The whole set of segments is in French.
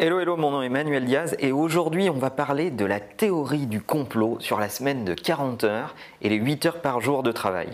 Hello, hello, mon nom est Emmanuel Diaz et aujourd'hui on va parler de la théorie du complot sur la semaine de 40 heures et les 8 heures par jour de travail.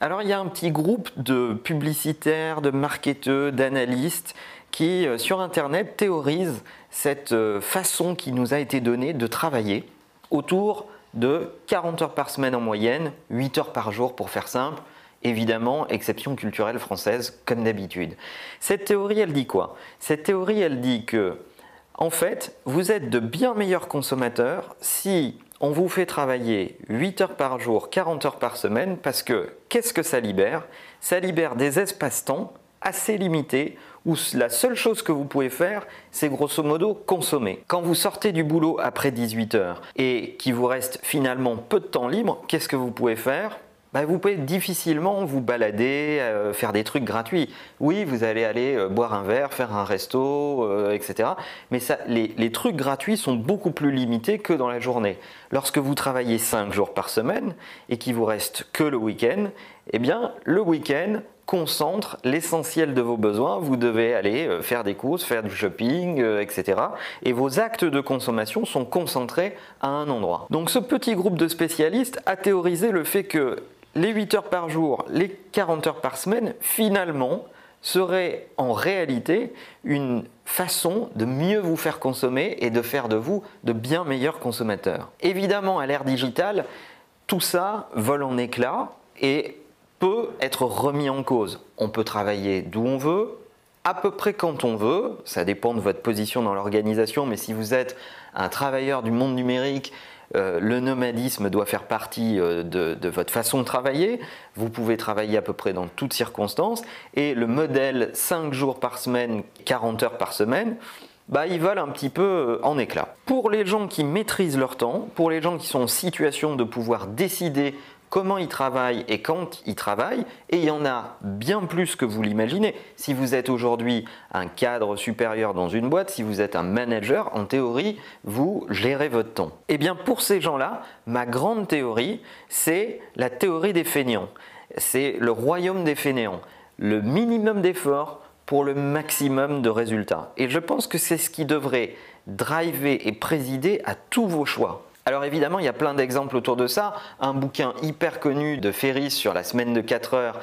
Alors il y a un petit groupe de publicitaires, de marketeurs, d'analystes qui euh, sur Internet théorisent cette euh, façon qui nous a été donnée de travailler autour de 40 heures par semaine en moyenne, 8 heures par jour pour faire simple, évidemment, exception culturelle française comme d'habitude. Cette théorie, elle dit quoi? Cette théorie, elle dit que, en fait, vous êtes de bien meilleurs consommateurs si on vous fait travailler 8 heures par jour, 40 heures par semaine, parce que qu'est-ce que ça libère? Ça libère des espaces-temps assez limités où la seule chose que vous pouvez faire, c'est grosso modo consommer. Quand vous sortez du boulot après 18 heures et qu'il vous reste finalement peu de temps libre, qu'est-ce que vous pouvez faire? Bah, vous pouvez difficilement vous balader, euh, faire des trucs gratuits. Oui, vous allez aller euh, boire un verre, faire un resto, euh, etc. Mais les, trucs gratuits sont beaucoup plus limités que dans la journée. Lorsque vous travaillez 5 jours par semaine et qu'il vous reste que le week-end, eh bien, le week-end, concentre l'essentiel de vos besoins. Vous devez aller faire des courses, faire du shopping, etc. Et vos actes de consommation sont concentrés à un endroit. Donc ce petit groupe de spécialistes a théorisé le fait que les 8 heures par jour, les 40 heures par semaine, finalement, seraient en réalité une façon de mieux vous faire consommer et de faire de vous de bien meilleurs consommateurs. Évidemment, à l'ère digitale, tout ça vole en éclats et peut être remis en cause. On peut travailler d'où on veut, à peu près quand on veut, ça dépend de votre position dans l'organisation, mais si vous êtes un travailleur du monde numérique le nomadisme doit faire partie euh, de, votre façon de travailler. Vous pouvez travailler à peu près dans toutes circonstances. Et le modèle 5 jours par semaine, 40 heures par semaine, bah, ils volent un petit peu euh, en éclat. Pour les gens qui maîtrisent leur temps, pour les gens qui sont en situation de pouvoir décider comment ils travaillent et quand ils travaillent, et il y en a bien plus que vous l'imaginez. Si vous êtes aujourd'hui un cadre supérieur dans une boîte, si vous êtes un manager, en théorie, vous gérez votre temps. Et eh bien pour ces gens-là, ma grande théorie, c'est la théorie des fainéants. C'est le royaume des fainéants. Le minimum d'efforts pour le maximum de résultats. Et je pense que c'est ce qui devrait driver et présider à tous vos choix. Alors évidemment, il y a plein d'exemples autour de ça. Un bouquin hyper connu de Ferris sur la semaine de 4 heures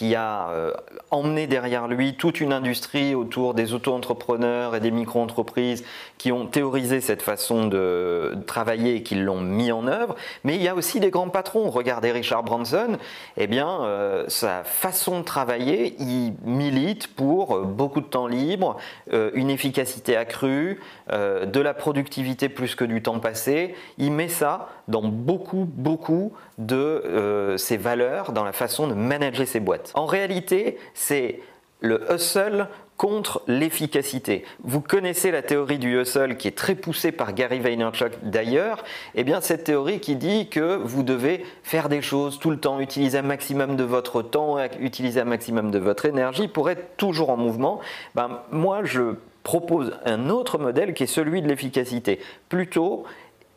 qui a euh, emmené derrière lui toute une industrie autour des auto-entrepreneurs et des micro-entreprises qui ont théorisé cette façon de travailler et qui l'ont mis en œuvre. Mais il y a aussi des grands patrons. Regardez Richard Branson, eh bien, euh, sa façon de travailler, il milite pour euh, beaucoup de temps libre, une efficacité accrue, de la productivité plus que du temps passé. Il met ça dans beaucoup, beaucoup de ses valeurs, dans la façon de manager ses boîtes. En réalité, c'est le hustle contre l'efficacité. Vous connaissez la théorie du hustle qui est très poussée par Gary Vaynerchuk d'ailleurs. Eh bien, cette théorie qui dit que vous devez faire des choses tout le temps, utiliser un maximum de votre temps, utiliser un maximum de votre énergie pour être toujours en mouvement. Ben, moi, je propose un autre modèle qui est celui de l'efficacité. Plutôt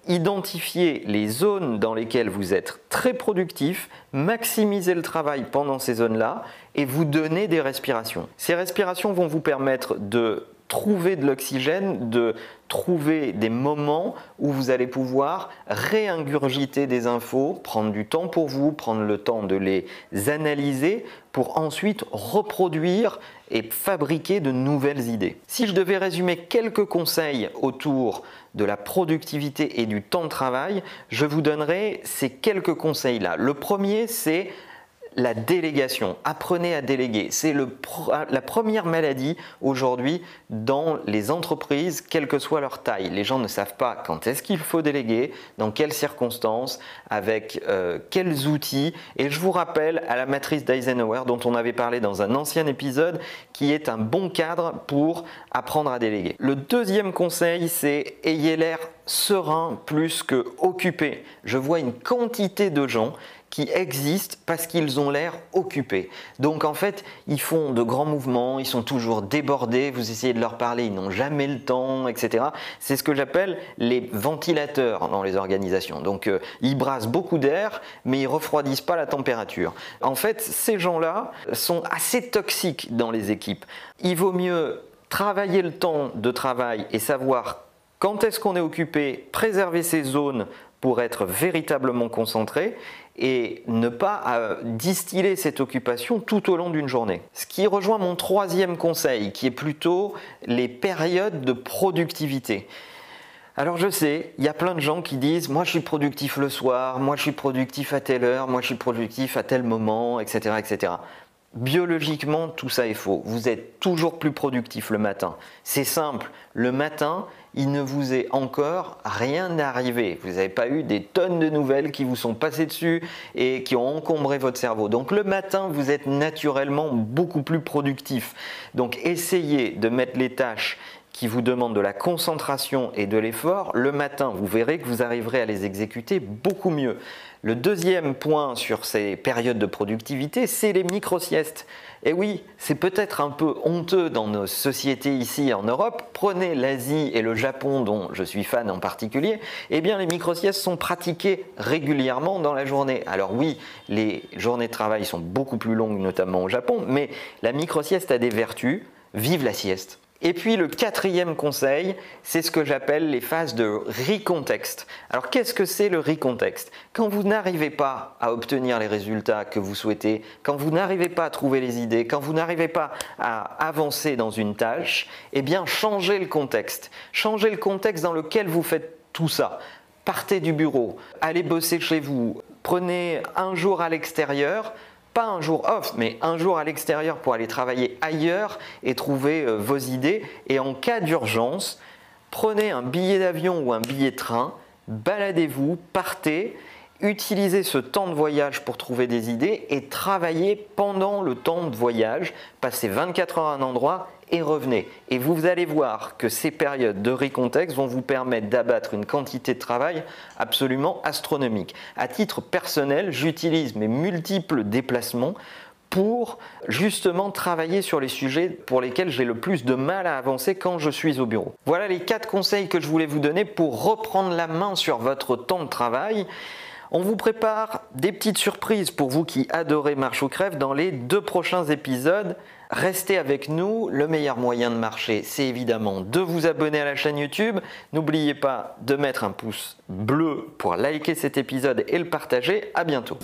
identifier les zones dans lesquelles vous êtes très productif, maximiser le travail pendant ces zones-là et vous donner des respirations. Ces respirations vont vous permettre de trouver de l'oxygène, de trouver des moments où vous allez pouvoir réingurgiter des infos, prendre du temps pour vous, prendre le temps de les analyser pour ensuite reproduire et fabriquer de nouvelles idées. Si je devais résumer quelques conseils autour de la productivité et du temps de travail, je vous donnerai ces quelques conseils-là. Le premier, c'est la délégation. Apprenez à déléguer. C'est la première maladie aujourd'hui dans les entreprises, quelle que soit leur taille. Les gens ne savent pas quand est-ce qu'il faut déléguer, dans quelles circonstances, avec euh, quels outils. Et je vous rappelle à la matrice d'Eisenhower dont on avait parlé dans un ancien épisode, qui est un bon cadre pour apprendre à déléguer. Le deuxième conseil, c'est ayez l'air serein plus que occupé. Je vois une quantité de gens qui existent parce qu'ils ont l'air occupés. Donc en fait, ils font de grands mouvements, ils sont toujours débordés, vous essayez de leur parler, ils n'ont jamais le temps, etc. C'est ce que j'appelle les ventilateurs dans les organisations. Donc euh, ils brassent beaucoup d'air, mais ils refroidissent pas la température. En fait, ces gens-là sont assez toxiques dans les équipes. Il vaut mieux travailler le temps de travail et savoir quand est-ce qu'on est occupé, préserver ces zones pour être véritablement concentré et ne pas euh, distiller cette occupation tout au long d'une journée. Ce qui rejoint mon troisième conseil, qui est plutôt les périodes de productivité. Alors je sais, il y a plein de gens qui disent moi je suis productif le soir, moi je suis productif à telle heure, moi je suis productif à tel moment, etc. etc. Biologiquement, tout ça est faux. Vous êtes toujours plus productif le matin. C'est simple. Le matin, il ne vous est encore rien arrivé. Vous n'avez pas eu des tonnes de nouvelles qui vous sont passées dessus et qui ont encombré votre cerveau. Donc le matin, vous êtes naturellement beaucoup plus productif. Donc essayez de mettre les tâches qui vous demandent de la concentration et de l'effort, le matin, vous verrez que vous arriverez à les exécuter beaucoup mieux. Le deuxième point sur ces périodes de productivité, c'est les micro-siestes. Et oui, c'est peut-être un peu honteux dans nos sociétés ici en Europe. Prenez l'Asie et le Japon, dont je suis fan en particulier. Eh bien, les micro-siestes sont pratiquées régulièrement dans la journée. Alors oui, les journées de travail sont beaucoup plus longues, notamment au Japon, mais la micro-sieste a des vertus. Vive la sieste et puis le quatrième conseil, c'est ce que j'appelle les phases de recontexte. Alors qu'est-ce que c'est le recontexte? Quand vous n'arrivez pas à obtenir les résultats que vous souhaitez, quand vous n'arrivez pas à trouver les idées, quand vous n'arrivez pas à avancer dans une tâche, eh bien changez le contexte. Changez le contexte dans lequel vous faites tout ça. Partez du bureau, allez bosser chez vous, prenez un jour à l'extérieur, pas un jour off, mais un jour à l'extérieur pour aller travailler ailleurs et trouver euh, vos idées. Et en cas d'urgence, prenez un billet d'avion ou un billet de train, baladez-vous, partez, utilisez ce temps de voyage pour trouver des idées et travaillez pendant le temps de voyage. Passez 24 heures à un endroit et revenez. Et vous allez voir que ces périodes de recontexte vont vous permettre d'abattre une quantité de travail absolument astronomique. À titre personnel, j'utilise mes multiples déplacements pour justement travailler sur les sujets pour lesquels j'ai le plus de mal à avancer quand je suis au bureau. Voilà les quatre conseils que je voulais vous donner pour reprendre la main sur votre temps de travail. On vous prépare des petites surprises pour vous qui adorez Marche ou Crève dans les deux prochains épisodes. Restez avec nous. Le meilleur moyen de marcher, c'est évidemment de vous abonner à la chaîne YouTube. N'oubliez pas de mettre un pouce bleu pour liker cet épisode et le partager. À bientôt.